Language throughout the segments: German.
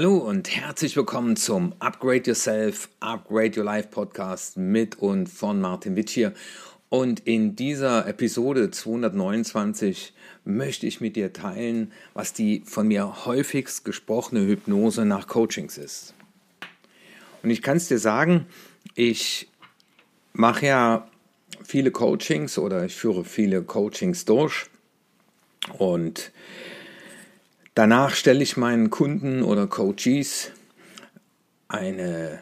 Hallo und herzlich willkommen zum Upgrade Yourself, Upgrade Your Life Podcast mit und von Martin Witsch hier. Und in dieser Episode 229 möchte ich mit dir teilen, was die von mir häufigst gesprochene Hypnose nach Coachings ist. Und ich kann es dir sagen, ich mache ja viele Coachings oder ich führe viele Coachings durch und Danach stelle ich meinen Kunden oder Coaches eine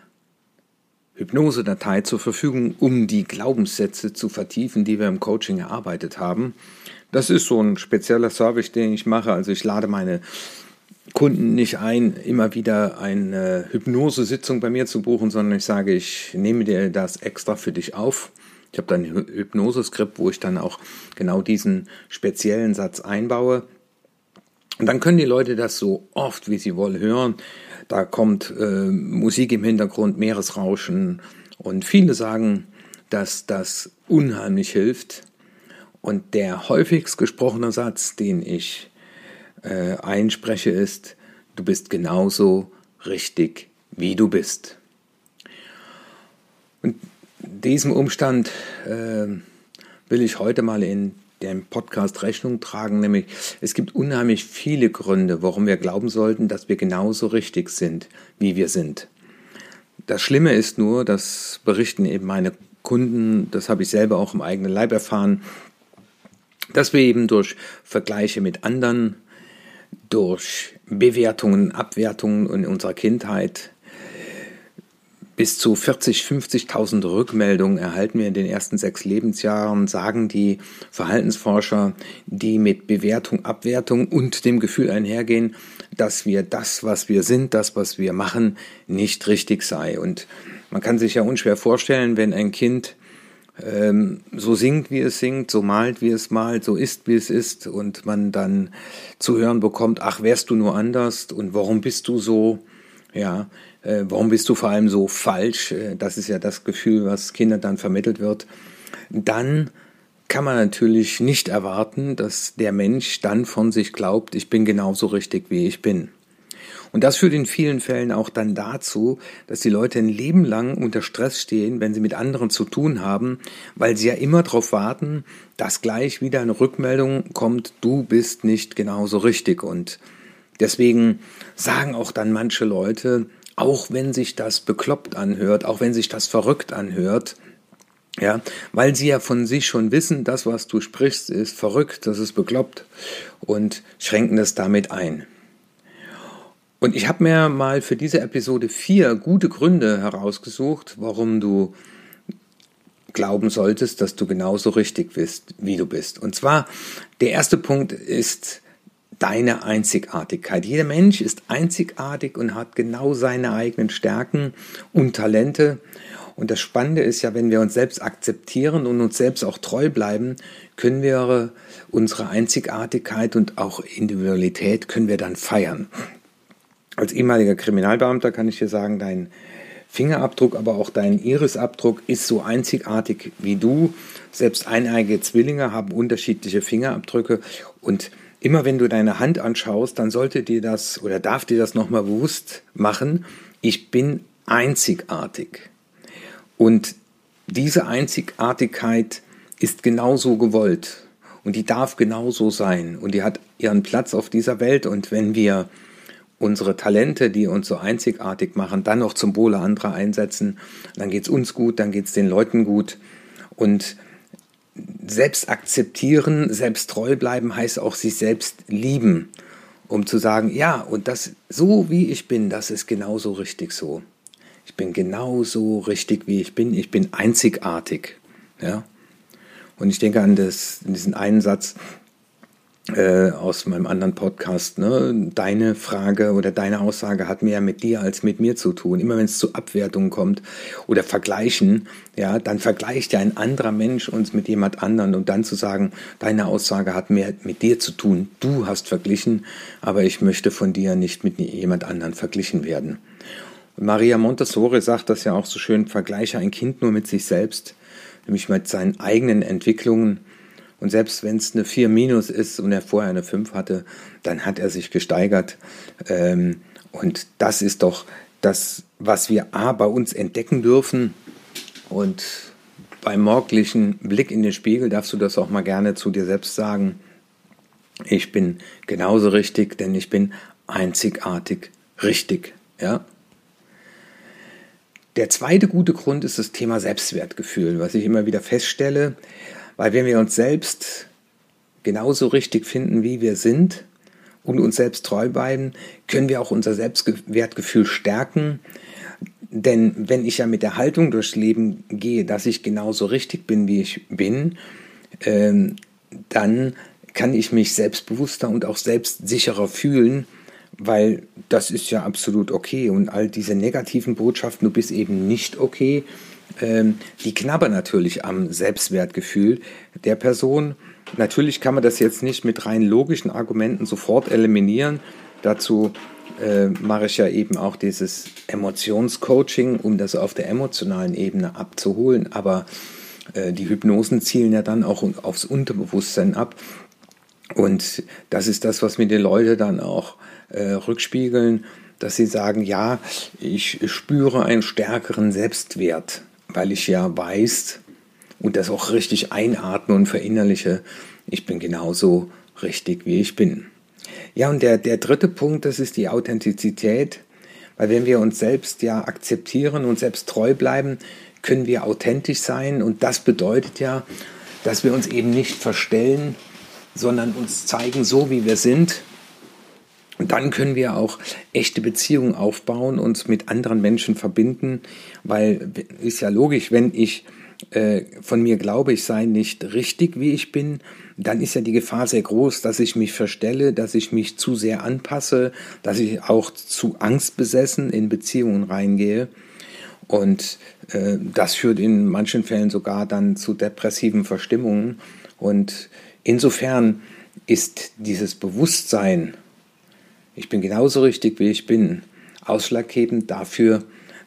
Hypnosedatei zur Verfügung, um die Glaubenssätze zu vertiefen, die wir im Coaching erarbeitet haben. Das ist so ein spezieller Service, den ich mache. Also ich lade meine Kunden nicht ein, immer wieder eine Hypnosesitzung bei mir zu buchen, sondern ich sage, ich nehme dir das extra für dich auf. Ich habe dann ein Hypnoseskript, wo ich dann auch genau diesen speziellen Satz einbaue. Und dann können die Leute das so oft, wie sie wollen, hören. Da kommt äh, Musik im Hintergrund, Meeresrauschen. Und viele sagen, dass das unheimlich hilft. Und der häufigst gesprochene Satz, den ich äh, einspreche, ist, du bist genauso richtig, wie du bist. Und diesem Umstand äh, will ich heute mal in dem Podcast Rechnung tragen, nämlich es gibt unheimlich viele Gründe, warum wir glauben sollten, dass wir genauso richtig sind, wie wir sind. Das Schlimme ist nur, das berichten eben meine Kunden, das habe ich selber auch im eigenen Leib erfahren, dass wir eben durch Vergleiche mit anderen, durch Bewertungen, Abwertungen in unserer Kindheit bis zu 40, 50.000 Rückmeldungen erhalten wir in den ersten sechs Lebensjahren, sagen die Verhaltensforscher, die mit Bewertung, Abwertung und dem Gefühl einhergehen, dass wir das, was wir sind, das, was wir machen, nicht richtig sei. Und man kann sich ja unschwer vorstellen, wenn ein Kind ähm, so singt, wie es singt, so malt, wie es malt, so ist, wie es ist, und man dann zu hören bekommt, ach, wärst du nur anders und warum bist du so? Ja, äh, warum bist du vor allem so falsch? Äh, das ist ja das Gefühl, was Kindern dann vermittelt wird. Dann kann man natürlich nicht erwarten, dass der Mensch dann von sich glaubt, ich bin genauso richtig, wie ich bin. Und das führt in vielen Fällen auch dann dazu, dass die Leute ein Leben lang unter Stress stehen, wenn sie mit anderen zu tun haben, weil sie ja immer darauf warten, dass gleich wieder eine Rückmeldung kommt, du bist nicht genauso richtig. Und deswegen sagen auch dann manche Leute, auch wenn sich das bekloppt anhört, auch wenn sich das verrückt anhört, ja, weil sie ja von sich schon wissen, das, was du sprichst, ist verrückt, das ist bekloppt und schränken das damit ein. Und ich habe mir mal für diese Episode vier gute Gründe herausgesucht, warum du glauben solltest, dass du genauso richtig bist, wie du bist. Und zwar, der erste Punkt ist, deine Einzigartigkeit. Jeder Mensch ist einzigartig und hat genau seine eigenen Stärken und Talente. Und das Spannende ist ja, wenn wir uns selbst akzeptieren und uns selbst auch treu bleiben, können wir unsere Einzigartigkeit und auch Individualität können wir dann feiern. Als ehemaliger Kriminalbeamter kann ich dir sagen, dein Fingerabdruck, aber auch dein Irisabdruck ist so einzigartig wie du. Selbst eineige Zwillinge haben unterschiedliche Fingerabdrücke und immer wenn du deine Hand anschaust, dann sollte dir das oder darf dir das nochmal bewusst machen, ich bin einzigartig. Und diese Einzigartigkeit ist genauso gewollt. Und die darf genauso sein. Und die hat ihren Platz auf dieser Welt. Und wenn wir unsere Talente, die uns so einzigartig machen, dann noch zum Wohle anderer einsetzen, dann geht es uns gut, dann geht es den Leuten gut. Und selbst akzeptieren, selbst treu bleiben heißt auch sich selbst lieben, um zu sagen, ja, und das so wie ich bin, das ist genauso richtig so. Ich bin genauso richtig wie ich bin, ich bin einzigartig, ja. Und ich denke an das, diesen einen Satz, äh, aus meinem anderen Podcast, ne? deine Frage oder deine Aussage hat mehr mit dir als mit mir zu tun. Immer wenn es zu Abwertungen kommt oder Vergleichen, ja, dann vergleicht ja ein anderer Mensch uns mit jemand anderen und dann zu sagen, deine Aussage hat mehr mit dir zu tun. Du hast verglichen, aber ich möchte von dir nicht mit jemand anderen verglichen werden. Und Maria Montessori sagt das ja auch so schön, vergleiche ein Kind nur mit sich selbst, nämlich mit seinen eigenen Entwicklungen und selbst wenn es eine 4 minus ist und er vorher eine 5 hatte, dann hat er sich gesteigert. Ähm, Und das ist doch das, was wir A bei uns entdecken dürfen. Und beim morgendlichen Blick in den Spiegel darfst du das auch mal gerne zu dir selbst sagen. Ich bin genauso richtig, denn ich bin einzigartig richtig. Ja? Der zweite gute Grund ist das Thema Selbstwertgefühl, was ich immer wieder feststelle, weil wenn wir uns selbst genauso richtig finden, wie wir sind und uns selbst treu bleiben, können wir auch unser Selbstwertgefühl stärken. Denn wenn ich ja mit der Haltung durchs Leben gehe, dass ich genauso richtig bin, wie ich bin, ähm, dann kann ich mich selbstbewusster und auch selbstsicherer fühlen weil das ist ja absolut okay. Und all diese negativen Botschaften, du bist eben nicht okay, ähm, die knabbern natürlich am Selbstwertgefühl der Person. Natürlich kann man das jetzt nicht mit rein logischen Argumenten sofort eliminieren. Dazu äh, mache ich ja eben auch dieses Emotionscoaching, um das auf der emotionalen Ebene abzuholen. Aber äh, die Hypnosen zielen ja dann auch aufs Unterbewusstsein ab. Und das ist das, was mir die Leute dann auch äh, rückspiegeln, dass sie sagen, ja, ich spüre einen stärkeren Selbstwert, weil ich ja weiß und das auch richtig einatme und verinnerliche, ich bin genauso richtig, wie ich bin. Ja, und der, der dritte Punkt, das ist die Authentizität, weil wenn wir uns selbst ja akzeptieren und selbst treu bleiben, können wir authentisch sein und das bedeutet ja, dass wir uns eben nicht verstellen, sondern uns zeigen so, wie wir sind und dann können wir auch echte Beziehungen aufbauen, uns mit anderen Menschen verbinden, weil ist ja logisch, wenn ich äh, von mir glaube, ich sei nicht richtig, wie ich bin, dann ist ja die Gefahr sehr groß, dass ich mich verstelle, dass ich mich zu sehr anpasse, dass ich auch zu angstbesessen in Beziehungen reingehe. Und äh, das führt in manchen Fällen sogar dann zu depressiven Verstimmungen. Und insofern ist dieses Bewusstsein, ich bin genauso richtig, wie ich bin. Ausschlaggebend dafür,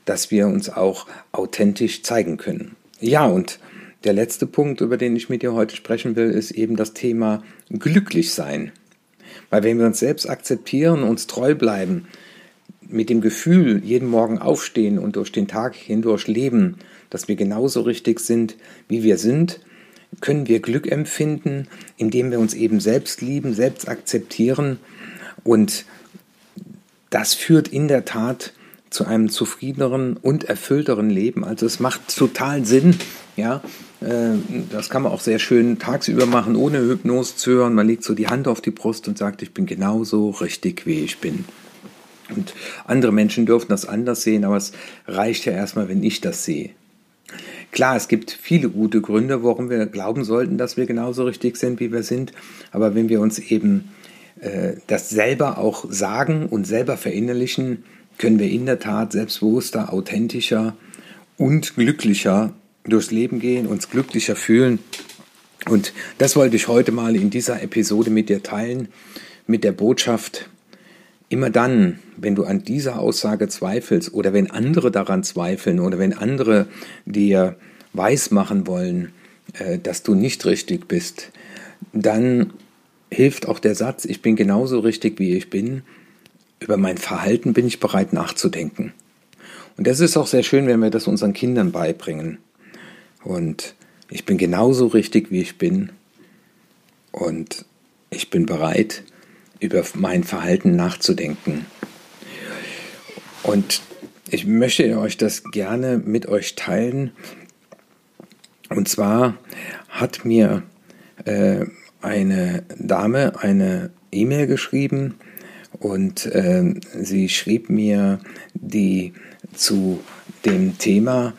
dass wir uns auch authentisch zeigen können. Ja, und der letzte Punkt, über den ich mit dir heute sprechen will, ist eben das Thema glücklich sein. Weil wenn wir uns selbst akzeptieren, uns treu bleiben, mit dem Gefühl jeden Morgen aufstehen und durch den Tag hindurch leben, dass wir genauso richtig sind, wie wir sind, können wir Glück empfinden, indem wir uns eben selbst lieben, selbst akzeptieren und das führt in der Tat zu einem zufriedeneren und erfüllteren Leben. Also es macht total Sinn, ja. Äh, das kann man auch sehr schön tagsüber machen, ohne Hypnose zu hören. Man legt so die Hand auf die Brust und sagt, ich bin genauso richtig, wie ich bin. Und andere Menschen dürfen das anders sehen, aber es reicht ja erstmal, wenn ich das sehe. Klar, es gibt viele gute Gründe, warum wir glauben sollten, dass wir genauso richtig sind, wie wir sind. Aber wenn wir uns eben das selber auch sagen und selber verinnerlichen, können wir in der Tat selbstbewusster, authentischer und glücklicher durchs Leben gehen, uns glücklicher fühlen. Und das wollte ich heute mal in dieser Episode mit dir teilen, mit der Botschaft, immer dann, wenn du an dieser Aussage zweifelst oder wenn andere daran zweifeln oder wenn andere dir weismachen wollen, äh, dass du nicht richtig bist, dann hilft auch der Satz, ich bin genauso richtig, wie ich bin. Über mein Verhalten bin ich bereit nachzudenken. Und das ist auch sehr schön, wenn wir das unseren Kindern beibringen. Und ich bin genauso richtig, wie ich bin. Und ich bin bereit, über mein Verhalten nachzudenken. Und ich möchte euch das gerne mit euch teilen. Und zwar hat mir äh, eine Dame eine E-Mail geschrieben und äh, sie schrieb mir die zu dem Thema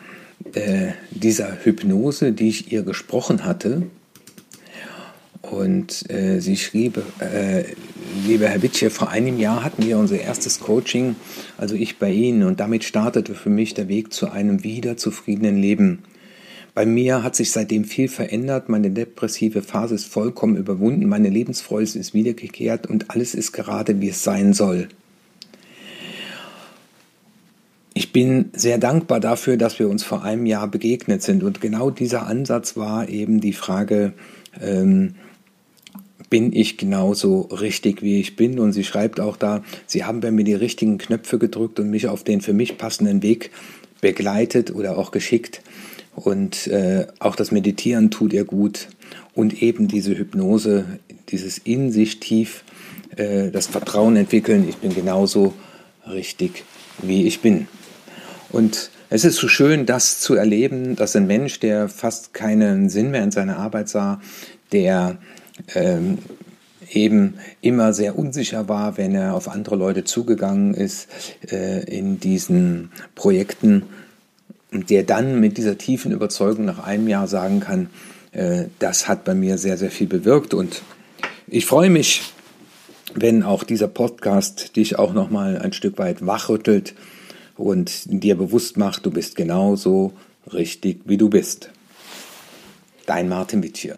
äh, dieser Hypnose, die ich ihr gesprochen hatte. Und äh, sie schrieb, äh, lieber Herr Witsche, vor einem Jahr hatten wir unser erstes Coaching, also ich bei Ihnen, und damit startete für mich der Weg zu einem wieder zufriedenen Leben. Bei mir hat sich seitdem viel verändert. Meine depressive Phase ist vollkommen überwunden. Meine Lebensfreude ist wiedergekehrt und alles ist gerade, wie es sein soll. Ich bin sehr dankbar dafür, dass wir uns vor einem Jahr begegnet sind. Und genau dieser Ansatz war eben die Frage, ähm, bin ich genauso richtig, wie ich bin. Und sie schreibt auch da, sie haben bei mir die richtigen Knöpfe gedrückt und mich auf den für mich passenden Weg begleitet oder auch geschickt. Und äh, auch das Meditieren tut ihr gut. Und eben diese Hypnose, dieses in sich tief, äh, das Vertrauen entwickeln, ich bin genauso richtig, wie ich bin. Und es ist so schön, das zu erleben, dass ein Mensch, der fast keinen Sinn mehr in seiner Arbeit sah, der ähm, eben immer sehr unsicher war, wenn er auf andere Leute zugegangen ist äh, in diesen Projekten, der dann mit dieser tiefen Überzeugung nach einem Jahr sagen kann, äh, das hat bei mir sehr, sehr viel bewirkt und ich freue mich, wenn auch dieser Podcast dich auch noch mal ein Stück weit wachrüttelt und dir bewusst macht, du bist genauso richtig, wie du bist. Dein Martin hier.